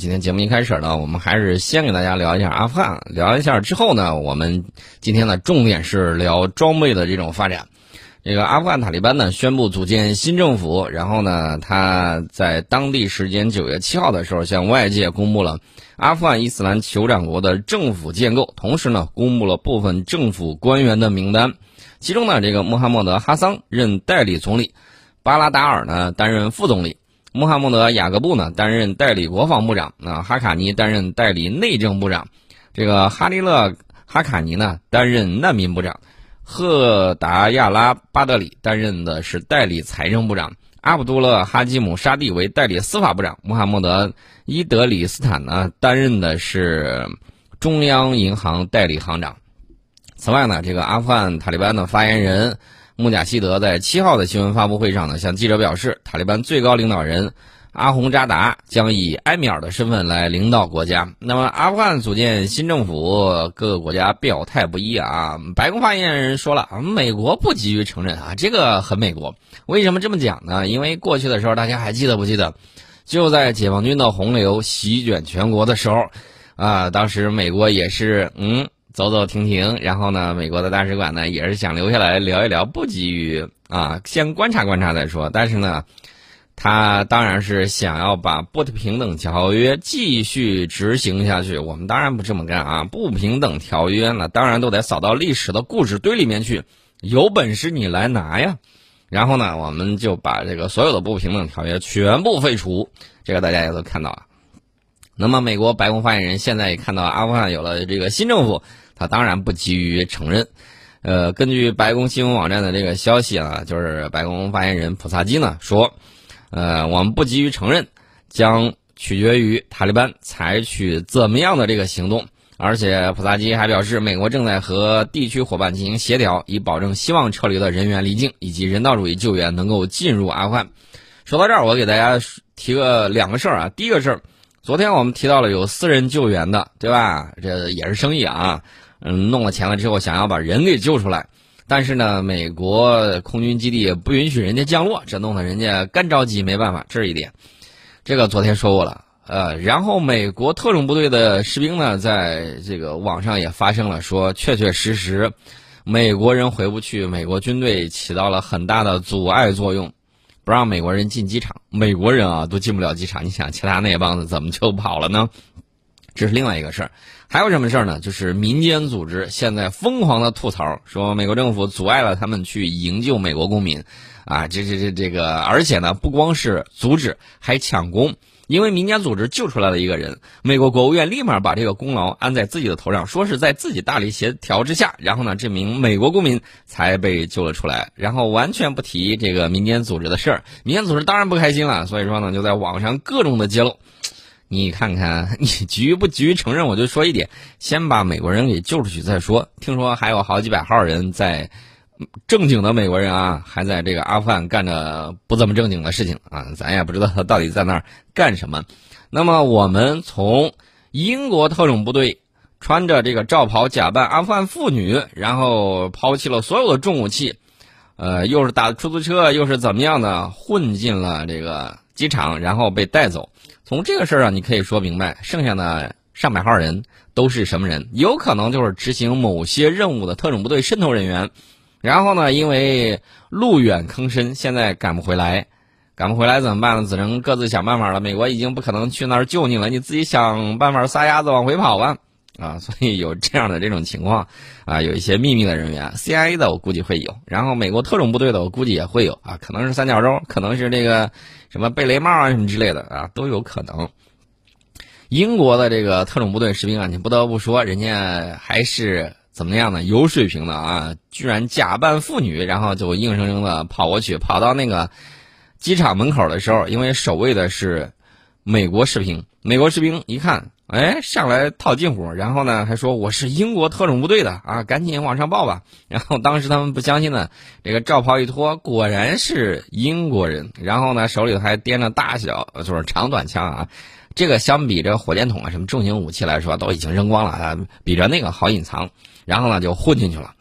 今天节目一开始呢，我们还是先给大家聊一下阿富汗，聊一下之后呢，我们今天呢重点是聊装备的这种发展。这个阿富汗塔利班呢宣布组建新政府，然后呢，他在当地时间九月七号的时候向外界公布了阿富汗伊斯兰酋长国的政府建构，同时呢，公布了部分政府官员的名单，其中呢，这个穆罕默德哈桑任代理总理，巴拉达尔呢担任副总理，穆罕默德雅各布呢担任代理国防部长，那哈卡尼担任代理内政部长，这个哈利勒哈卡尼呢担任难民部长。赫达亚拉巴德里担任的是代理财政部长，阿卜杜勒哈基姆沙蒂为代理司法部长，穆罕默德伊德里斯坦呢担任的是中央银行代理行长。此外呢，这个阿富汗塔利班的发言人穆贾希德在七号的新闻发布会上呢，向记者表示，塔利班最高领导人。阿洪扎达将以埃米尔的身份来领导国家。那么，阿富汗组建新政府，各个国家表态不一啊。白宫发言人说了，美国不急于承认啊，这个很美国。为什么这么讲呢？因为过去的时候，大家还记得不记得？就在解放军的洪流席卷全国的时候，啊，当时美国也是嗯走走停停，然后呢，美国的大使馆呢也是想留下来聊一聊，不急于啊，先观察观察再说。但是呢。他当然是想要把不平等条约继续执行下去。我们当然不这么干啊！不平等条约呢当然都得扫到历史的故事堆里面去。有本事你来拿呀！然后呢，我们就把这个所有的不平等条约全部废除。这个大家也都看到了。那么，美国白宫发言人现在也看到阿富汗有了这个新政府，他当然不急于承认。呃，根据白宫新闻网站的这个消息啊，就是白宫发言人普萨基呢说。呃，我们不急于承认，将取决于塔利班采取怎么样的这个行动。而且普萨基还表示，美国正在和地区伙伴进行协调，以保证希望撤离的人员离境以及人道主义救援能够进入阿富汗。说到这儿，我给大家提个两个事儿啊。第一个事儿，昨天我们提到了有私人救援的，对吧？这也是生意啊。嗯，弄了钱了之后，想要把人给救出来。但是呢，美国空军基地也不允许人家降落，这弄得人家干着急，没办法，这是一点。这个昨天说过了，呃，然后美国特种部队的士兵呢，在这个网上也发生了说，确确实实，美国人回不去，美国军队起到了很大的阻碍作用，不让美国人进机场，美国人啊都进不了机场，你想其他那帮子怎么就跑了呢？这是另外一个事儿。还有什么事儿呢？就是民间组织现在疯狂的吐槽，说美国政府阻碍了他们去营救美国公民，啊，这这这这个，而且呢，不光是阻止，还抢攻，因为民间组织救出来了一个人，美国国务院立马把这个功劳安在自己的头上，说是在自己大力协调之下，然后呢，这名美国公民才被救了出来，然后完全不提这个民间组织的事儿，民间组织当然不开心了，所以说呢，就在网上各种的揭露。你看看，你急于不急于承认？我就说一点，先把美国人给救出去再说。听说还有好几百号人在，正经的美国人啊，还在这个阿富汗干着不怎么正经的事情啊，咱也不知道他到底在那儿干什么。那么，我们从英国特种部队穿着这个罩袍，假扮阿富汗妇女，然后抛弃了所有的重武器，呃，又是打出租车，又是怎么样的，混进了这个机场，然后被带走。从这个事儿上，你可以说明白，剩下的上百号人都是什么人？有可能就是执行某些任务的特种部队渗透人员。然后呢，因为路远坑深，现在赶不回来，赶不回来怎么办呢？只能各自想办法了。美国已经不可能去那儿救你了，你自己想办法撒丫子往回跑吧。啊，所以有这样的这种情况啊，有一些秘密的人员，CIA 的我估计会有，然后美国特种部队的我估计也会有啊，可能是三角洲，可能是这个什么贝雷帽啊什么之类的啊，都有可能。英国的这个特种部队士兵啊，你不得不说，人家还是怎么样呢有水平的啊，居然假扮妇女，然后就硬生生的跑过去，跑到那个机场门口的时候，因为守卫的是美国士兵，美国士兵一看。哎，上来套近乎，然后呢还说我是英国特种部队的啊，赶紧往上报吧。然后当时他们不相信呢，这个罩袍一脱，果然是英国人。然后呢手里头还掂着大小就是长短枪啊，这个相比这火箭筒啊什么重型武器来说都已经扔光了啊，比着那个好隐藏。然后呢就混进去了，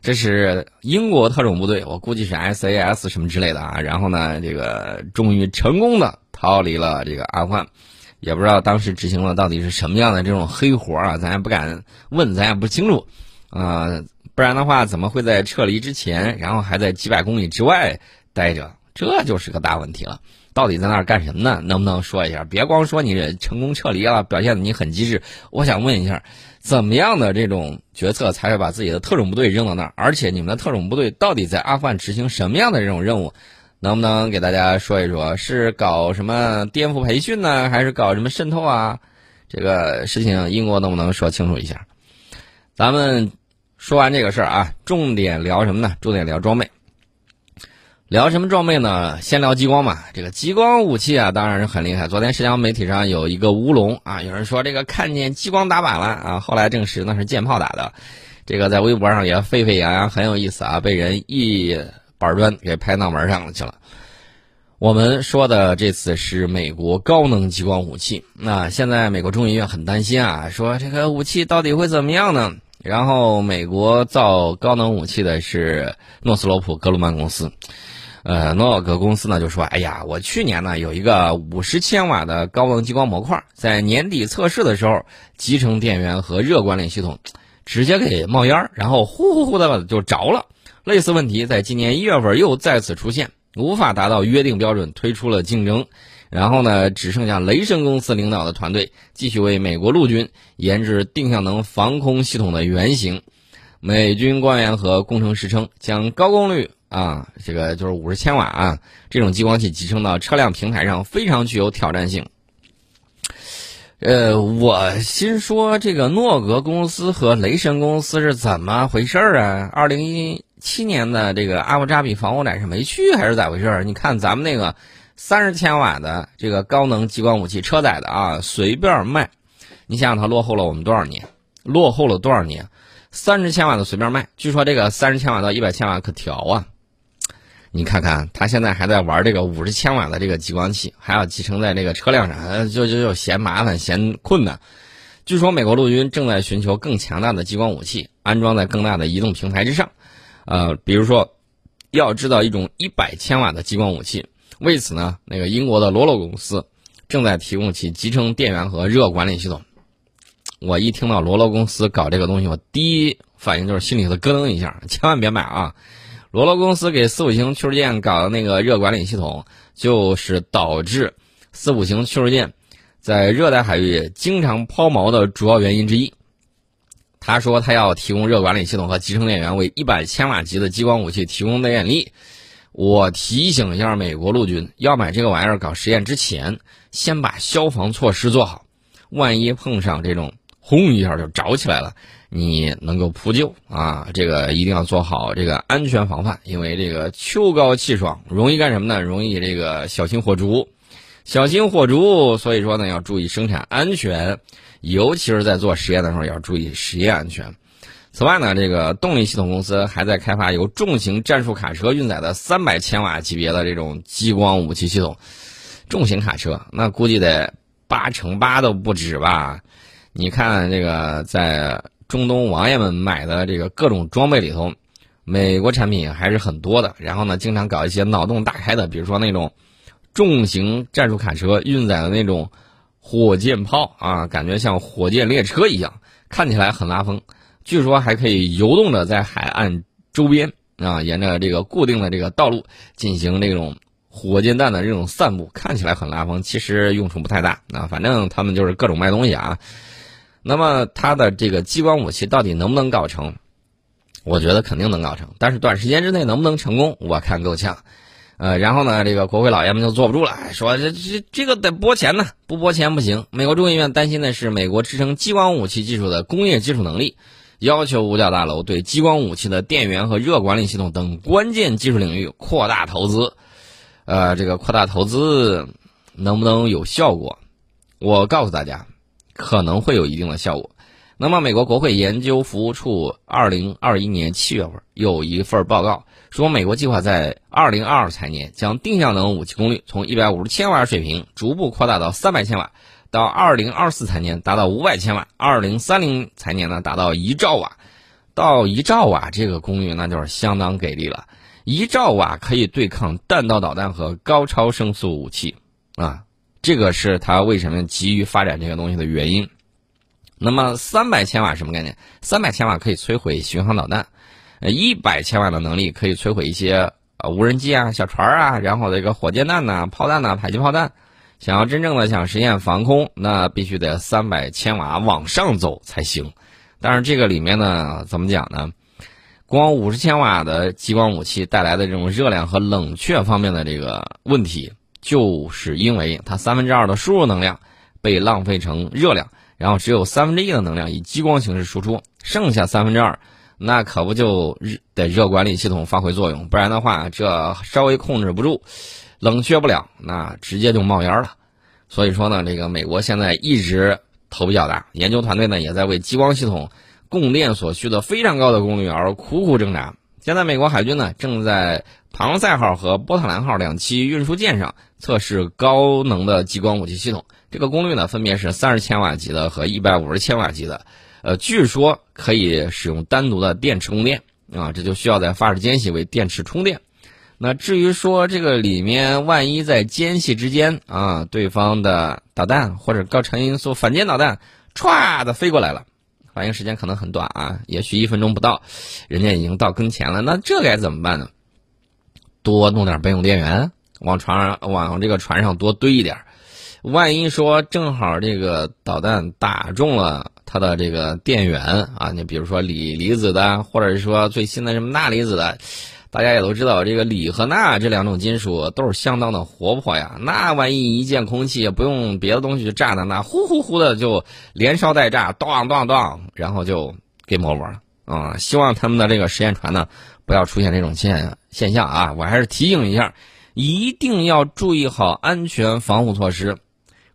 这是英国特种部队，我估计是 SAS 什么之类的啊。然后呢这个终于成功的逃离了这个阿富汗。也不知道当时执行了到底是什么样的这种黑活啊，咱也不敢问，咱也不清楚，啊，不然的话怎么会在撤离之前，然后还在几百公里之外待着？这就是个大问题了。到底在那儿干什么呢？能不能说一下？别光说你成功撤离了，表现的你很机智。我想问一下，怎么样的这种决策才会把自己的特种部队扔到那儿？而且你们的特种部队到底在阿富汗执行什么样的这种任务？能不能给大家说一说？是搞什么颠覆培训呢，还是搞什么渗透啊？这个事情英国能不能说清楚一下？咱们说完这个事儿啊，重点聊什么呢？重点聊装备。聊什么装备呢？先聊激光嘛。这个激光武器啊，当然是很厉害。昨天社交媒体上有一个乌龙啊，有人说这个看见激光打板了啊，后来证实那是舰炮打的。这个在微博上也沸沸扬扬，很有意思啊，被人一板砖给拍脑门上了去了。我们说的这次是美国高能激光武器。那现在美国众议院很担心啊，说这个武器到底会怎么样呢？然后美国造高能武器的是诺斯罗普格鲁曼公司。呃，诺瓦格公司呢就说：“哎呀，我去年呢有一个五十千瓦的高能激光模块，在年底测试的时候，集成电源和热管理系统直接给冒烟然后呼呼呼的就着了。类似问题在今年一月份又再次出现，无法达到约定标准，推出了竞争。然后呢，只剩下雷神公司领导的团队继续为美国陆军研制定向能防空系统的原型。美军官员和工程师称，将高功率。”啊，这个就是五十千瓦啊，这种激光器集成到车辆平台上非常具有挑战性。呃，我心说这个诺格公司和雷神公司是怎么回事儿啊？二零一七年的这个阿布扎比防火展是没去还是咋回事儿？你看咱们那个三十千瓦的这个高能激光武器车载的啊，随便卖，你想想它落后了我们多少年？落后了多少年？三十千瓦的随便卖，据说这个三十千瓦到一百千瓦可调啊。你看看，他现在还在玩这个五十千瓦的这个激光器，还要集成在这个车辆上，就就就嫌麻烦嫌困难。据说美国陆军正在寻求更强大的激光武器，安装在更大的移动平台之上。呃，比如说，要制造一种一百千瓦的激光武器。为此呢，那个英国的罗罗公司正在提供其集成电源和热管理系统。我一听到罗罗公司搞这个东西，我第一反应就是心里头咯噔一下，千万别买啊！罗罗公司给四五型驱逐舰搞的那个热管理系统，就是导致四五型驱逐舰在热带海域经常抛锚的主要原因之一。他说他要提供热管理系统和集成电源，为一百千瓦级的激光武器提供电力。我提醒一下美国陆军，要买这个玩意儿搞实验之前，先把消防措施做好，万一碰上这种轰一下就着起来了。你能够扑救啊，这个一定要做好这个安全防范，因为这个秋高气爽，容易干什么呢？容易这个小心火烛，小心火烛。所以说呢，要注意生产安全，尤其是在做实验的时候要注意实验安全。此外呢，这个动力系统公司还在开发由重型战术卡车运载的三百千瓦级别的这种激光武器系统。重型卡车那估计得八乘八都不止吧？你看这个在。中东王爷们买的这个各种装备里头，美国产品还是很多的。然后呢，经常搞一些脑洞大开的，比如说那种重型战术卡车运载的那种火箭炮啊，感觉像火箭列车一样，看起来很拉风。据说还可以游动着在海岸周边啊，沿着这个固定的这个道路进行这种火箭弹的这种散布，看起来很拉风，其实用处不太大啊。反正他们就是各种卖东西啊。那么它的这个激光武器到底能不能搞成？我觉得肯定能搞成，但是短时间之内能不能成功，我看够呛。呃，然后呢，这个国会老爷们就坐不住了，说这这这个得拨钱呢，不拨钱不行。美国众议院担心的是美国支撑激光武器技术的工业技术能力，要求五角大楼对激光武器的电源和热管理系统等关键技术领域扩大投资。呃，这个扩大投资能不能有效果？我告诉大家。可能会有一定的效果。那么，美国国会研究服务处二零二一年七月份有一份报告说，美国计划在二零二二财年将定向能武器功率从一百五十千瓦水平逐步扩大到三百千瓦，到二零二四财年达到五百千瓦，二零三零财年呢达到一兆瓦。到一兆瓦这个功率那就是相当给力了，一兆瓦可以对抗弹道导弹和高超声速武器啊。这个是它为什么急于发展这个东西的原因。那么三百千瓦什么概念？三百千瓦可以摧毁巡航导弹，呃，一百千瓦的能力可以摧毁一些呃无人机啊、小船啊，然后这个火箭弹呐、炮弹呐、迫击炮弹。想要真正的想实现防空，那必须得三百千瓦往上走才行。但是这个里面呢，怎么讲呢？光五十千瓦的激光武器带来的这种热量和冷却方面的这个问题，就是因为它三分之二的输入能量被浪费成热量。然后只有三分之一的能量以激光形式输出，剩下三分之二，那可不就热得热管理系统发挥作用，不然的话，这稍微控制不住，冷却不了，那直接就冒烟了。所以说呢，这个美国现在一直头比较大，研究团队呢也在为激光系统供电所需的非常高的功率而苦苦挣扎。现在美国海军呢正在庞塞号和波特兰号两栖运输舰上测试高能的激光武器系统。这个功率呢，分别是三十千瓦级的和一百五十千瓦级的，呃，据说可以使用单独的电池供电啊，这就需要在发射间隙为电池充电。那至于说这个里面万一在间隙之间啊，对方的导弹或者高超音速反舰导弹歘的飞过来了，反应时间可能很短啊，也许一分钟不到，人家已经到跟前了，那这该怎么办呢？多弄点备用电源，往船上往这个船上多堆一点。万一说正好这个导弹打中了它的这个电源啊，你比如说锂离子的，或者是说最新的什么钠离子的，大家也都知道，这个锂和钠这两种金属都是相当的活泼呀。那万一一见空气，不用别的东西就炸的，那呼呼呼的就连烧带炸，咚咚咚，然后就 game over 了啊！希望他们的这个实验船呢，不要出现这种现现象啊！我还是提醒一下，一定要注意好安全防护措施。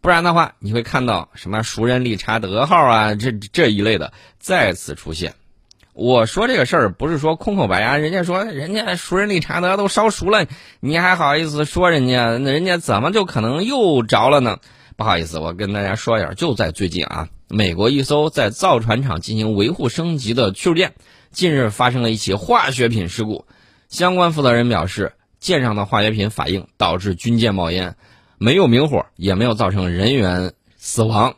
不然的话，你会看到什么熟人理查德号啊，这这一类的再次出现。我说这个事儿不是说空口白牙，人家说人家熟人理查德都烧熟了，你还好意思说人家？那人家怎么就可能又着了呢？不好意思，我跟大家说一下，就在最近啊，美国一艘在造船厂进行维护升级的驱逐舰，近日发生了一起化学品事故。相关负责人表示，舰上的化学品反应导致军舰冒烟。没有明火，也没有造成人员死亡。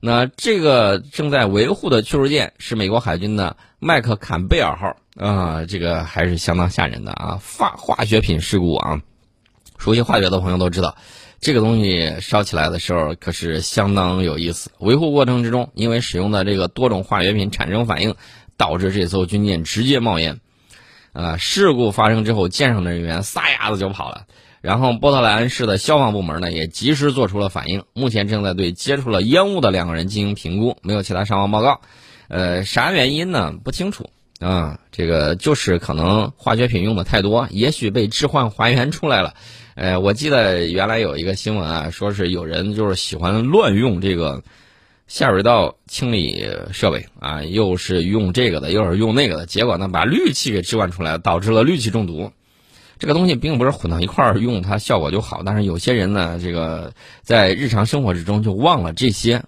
那这个正在维护的驱逐舰是美国海军的麦克坎贝尔号啊，这个还是相当吓人的啊！化化学品事故啊，熟悉化学的朋友都知道，这个东西烧起来的时候可是相当有意思。维护过程之中，因为使用的这个多种化学品产生反应，导致这艘军舰直接冒烟。啊，事故发生之后，舰上的人员撒丫子就跑了。然后波特兰市的消防部门呢也及时做出了反应，目前正在对接触了烟雾的两个人进行评估，没有其他伤亡报告。呃，啥原因呢？不清楚啊。这个就是可能化学品用的太多，也许被置换还原出来了。呃，我记得原来有一个新闻啊，说是有人就是喜欢乱用这个下水道清理设备啊，又是用这个的，又是用那个的，结果呢把氯气给置换出来，导致了氯气中毒。这个东西并不是混到一块儿用它效果就好，但是有些人呢，这个在日常生活之中就忘了这些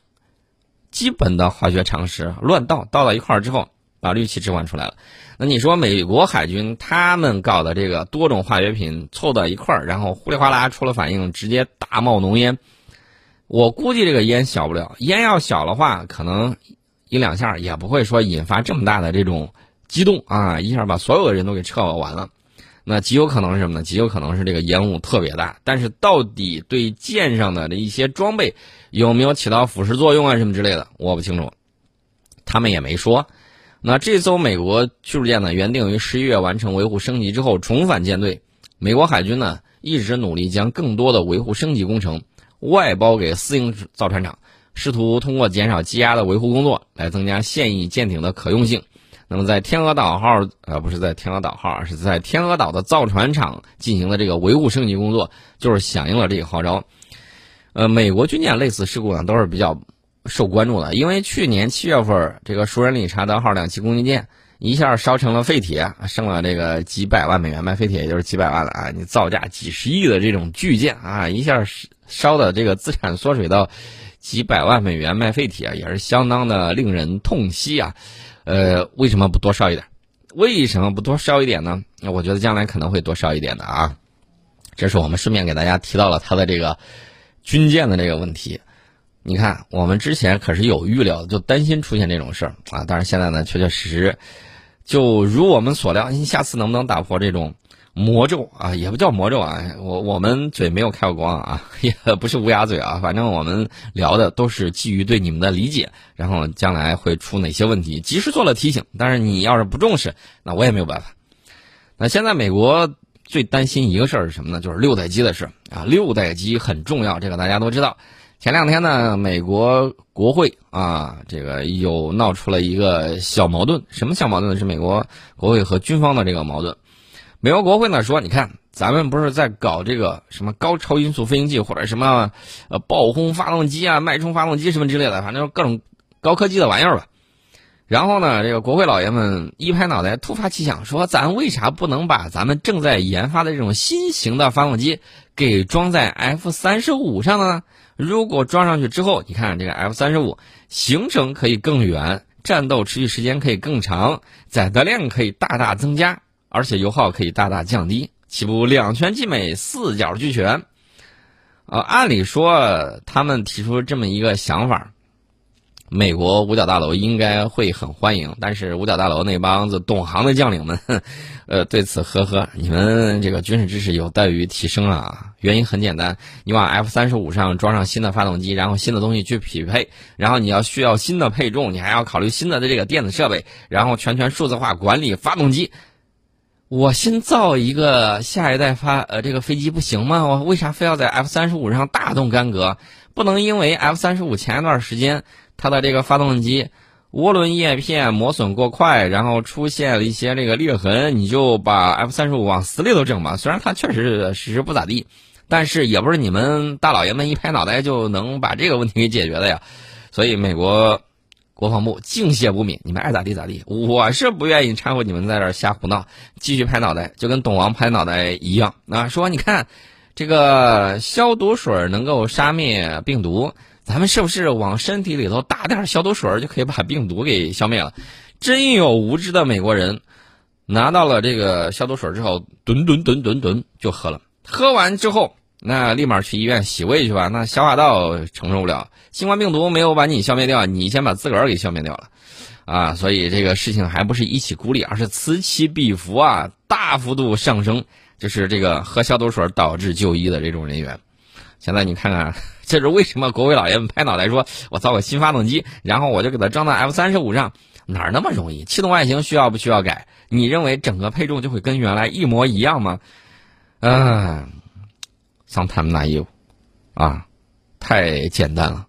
基本的化学常识，乱倒倒到一块儿之后，把氯气置换出来了。那你说美国海军他们搞的这个多种化学品凑到一块儿，然后呼里哗啦出了反应，直接大冒浓烟。我估计这个烟小不了，烟要小的话，可能一两下也不会说引发这么大的这种激动啊，一下把所有的人都给撤完了。那极有可能是什么呢？极有可能是这个烟雾特别大，但是到底对舰上的这一些装备有没有起到腐蚀作用啊什么之类的，我不清楚，他们也没说。那这艘美国驱逐舰呢，原定于十一月完成维护升级之后重返舰队。美国海军呢一直努力将更多的维护升级工程外包给私营造船厂，试图通过减少积压的维护工作来增加现役舰艇的可用性。那么，在天鹅岛号，呃，不是在天鹅岛号，是在天鹅岛的造船厂进行的这个维护升级工作，就是响应了这个号召。呃，美国军舰类似事故呢，都是比较受关注的，因为去年七月份，这个熟人理查德号两栖攻击舰一下烧成了废铁，剩了这个几百万美元卖废铁，也就是几百万了啊！你造价几十亿的这种巨舰啊，一下是烧的这个资产缩水到几百万美元卖废铁，也是相当的令人痛惜啊。呃，为什么不多烧一点？为什么不多烧一点呢？那我觉得将来可能会多烧一点的啊。这是我们顺便给大家提到了他的这个军舰的这个问题。你看，我们之前可是有预料，就担心出现这种事儿啊。但是现在呢，确确实实，就如我们所料，你下次能不能打破这种魔咒啊？也不叫魔咒啊，我我们嘴没有开过光啊，也不是乌鸦嘴啊。反正我们聊的都是基于对你们的理解，然后将来会出哪些问题，及时做了提醒。但是你要是不重视，那我也没有办法。那现在美国最担心一个事儿是什么呢？就是六代机的事啊。六代机很重要，这个大家都知道。前两天呢，美国国会啊，这个又闹出了一个小矛盾。什么小矛盾呢？是美国国会和军方的这个矛盾。美国国会呢说，你看，咱们不是在搞这个什么高超音速飞行器或者什么呃爆轰发动机啊、脉冲发动机什么之类的，反正各种高科技的玩意儿吧。然后呢，这个国会老爷们一拍脑袋，突发奇想，说咱为啥不能把咱们正在研发的这种新型的发动机给装在 F 三十五上呢？如果装上去之后，你看这个 F 三十五行程可以更远，战斗持续时间可以更长，载荷量可以大大增加，而且油耗可以大大降低，岂不两全其美、四角俱全？呃，按理说他们提出这么一个想法。美国五角大楼应该会很欢迎，但是五角大楼那帮子懂行的将领们，呃，对此呵呵，你们这个军事知识有待于提升啊。原因很简单，你往 F 三十五上装上新的发动机，然后新的东西去匹配，然后你要需要新的配重，你还要考虑新的的这个电子设备，然后全权数字化管理发动机。我新造一个下一代发呃这个飞机不行吗？我为啥非要在 F 三十五上大动干戈？不能因为 F 三十五前一段时间。它的这个发动机涡轮叶片磨损过快，然后出现了一些这个裂痕，你就把 F 三十五往死里头整吧。虽然它确实实实不咋地，但是也不是你们大老爷们一拍脑袋就能把这个问题给解决的呀。所以美国国防部敬谢不敏，你们爱咋地咋地，我是不愿意掺和你们在这瞎胡闹，继续拍脑袋，就跟董王拍脑袋一样啊。说你看，这个消毒水能够杀灭病毒。咱们是不是往身体里头打点消毒水就可以把病毒给消灭了？真有无知的美国人，拿到了这个消毒水之后，吨吨吨吨吨就喝了。喝完之后，那立马去医院洗胃去吧。那消化道承受不了，新冠病毒没有把你消灭掉，你先把自个儿给消灭掉了，啊！所以这个事情还不是一起孤立，而是此起彼伏啊，大幅度上升。就是这个喝消毒水导致就医的这种人员。现在你看看。这是为什么？国伟老爷们拍脑袋说：“我造个新发动机，然后我就给它装到 F 三十五上，哪儿那么容易？气动外形需要不需要改？你认为整个配重就会跟原来一模一样吗？”嗯，sometimes naive，啊，太简单了，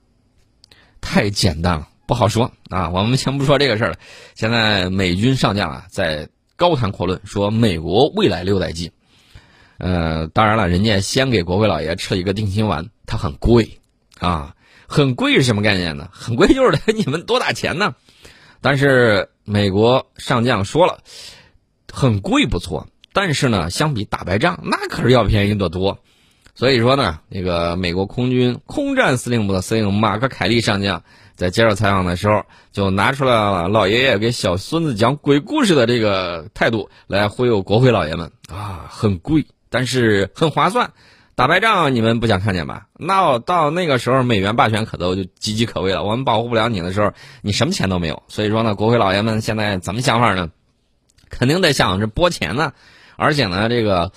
太简单了，不好说啊。我们先不说这个事儿了。现在美军上将啊，在高谈阔论说美国未来六代机。呃，当然了，人家先给国会老爷吃了一个定心丸，它很贵，啊，很贵是什么概念呢？很贵就是得你们多打钱呢。但是美国上将说了，很贵不错，但是呢，相比打败仗，那可是要便宜得多。所以说呢，那个美国空军空战司令部的司令马克·凯利上将在接受采访的时候，就拿出了老爷爷给小孙子讲鬼故事的这个态度来忽悠国会老爷们啊，很贵。但是很划算，打败仗你们不想看见吧？那到那个时候，美元霸权可都就岌岌可危了。我们保护不了你的时候，你什么钱都没有。所以说呢，国会老爷们现在怎么想法呢？肯定得想着拨钱呢。而且呢，这个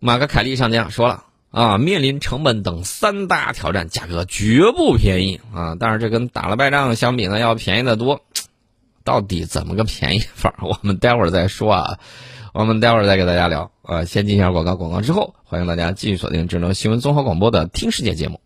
马克凯利上将说了啊，面临成本等三大挑战，价格绝不便宜啊。但是这跟打了败仗相比呢，要便宜的多。到底怎么个便宜法？我们待会儿再说啊。我们待会儿再给大家聊，呃，先进一下广告，广告之后，欢迎大家继续锁定智能新闻综合广播的听世界节目。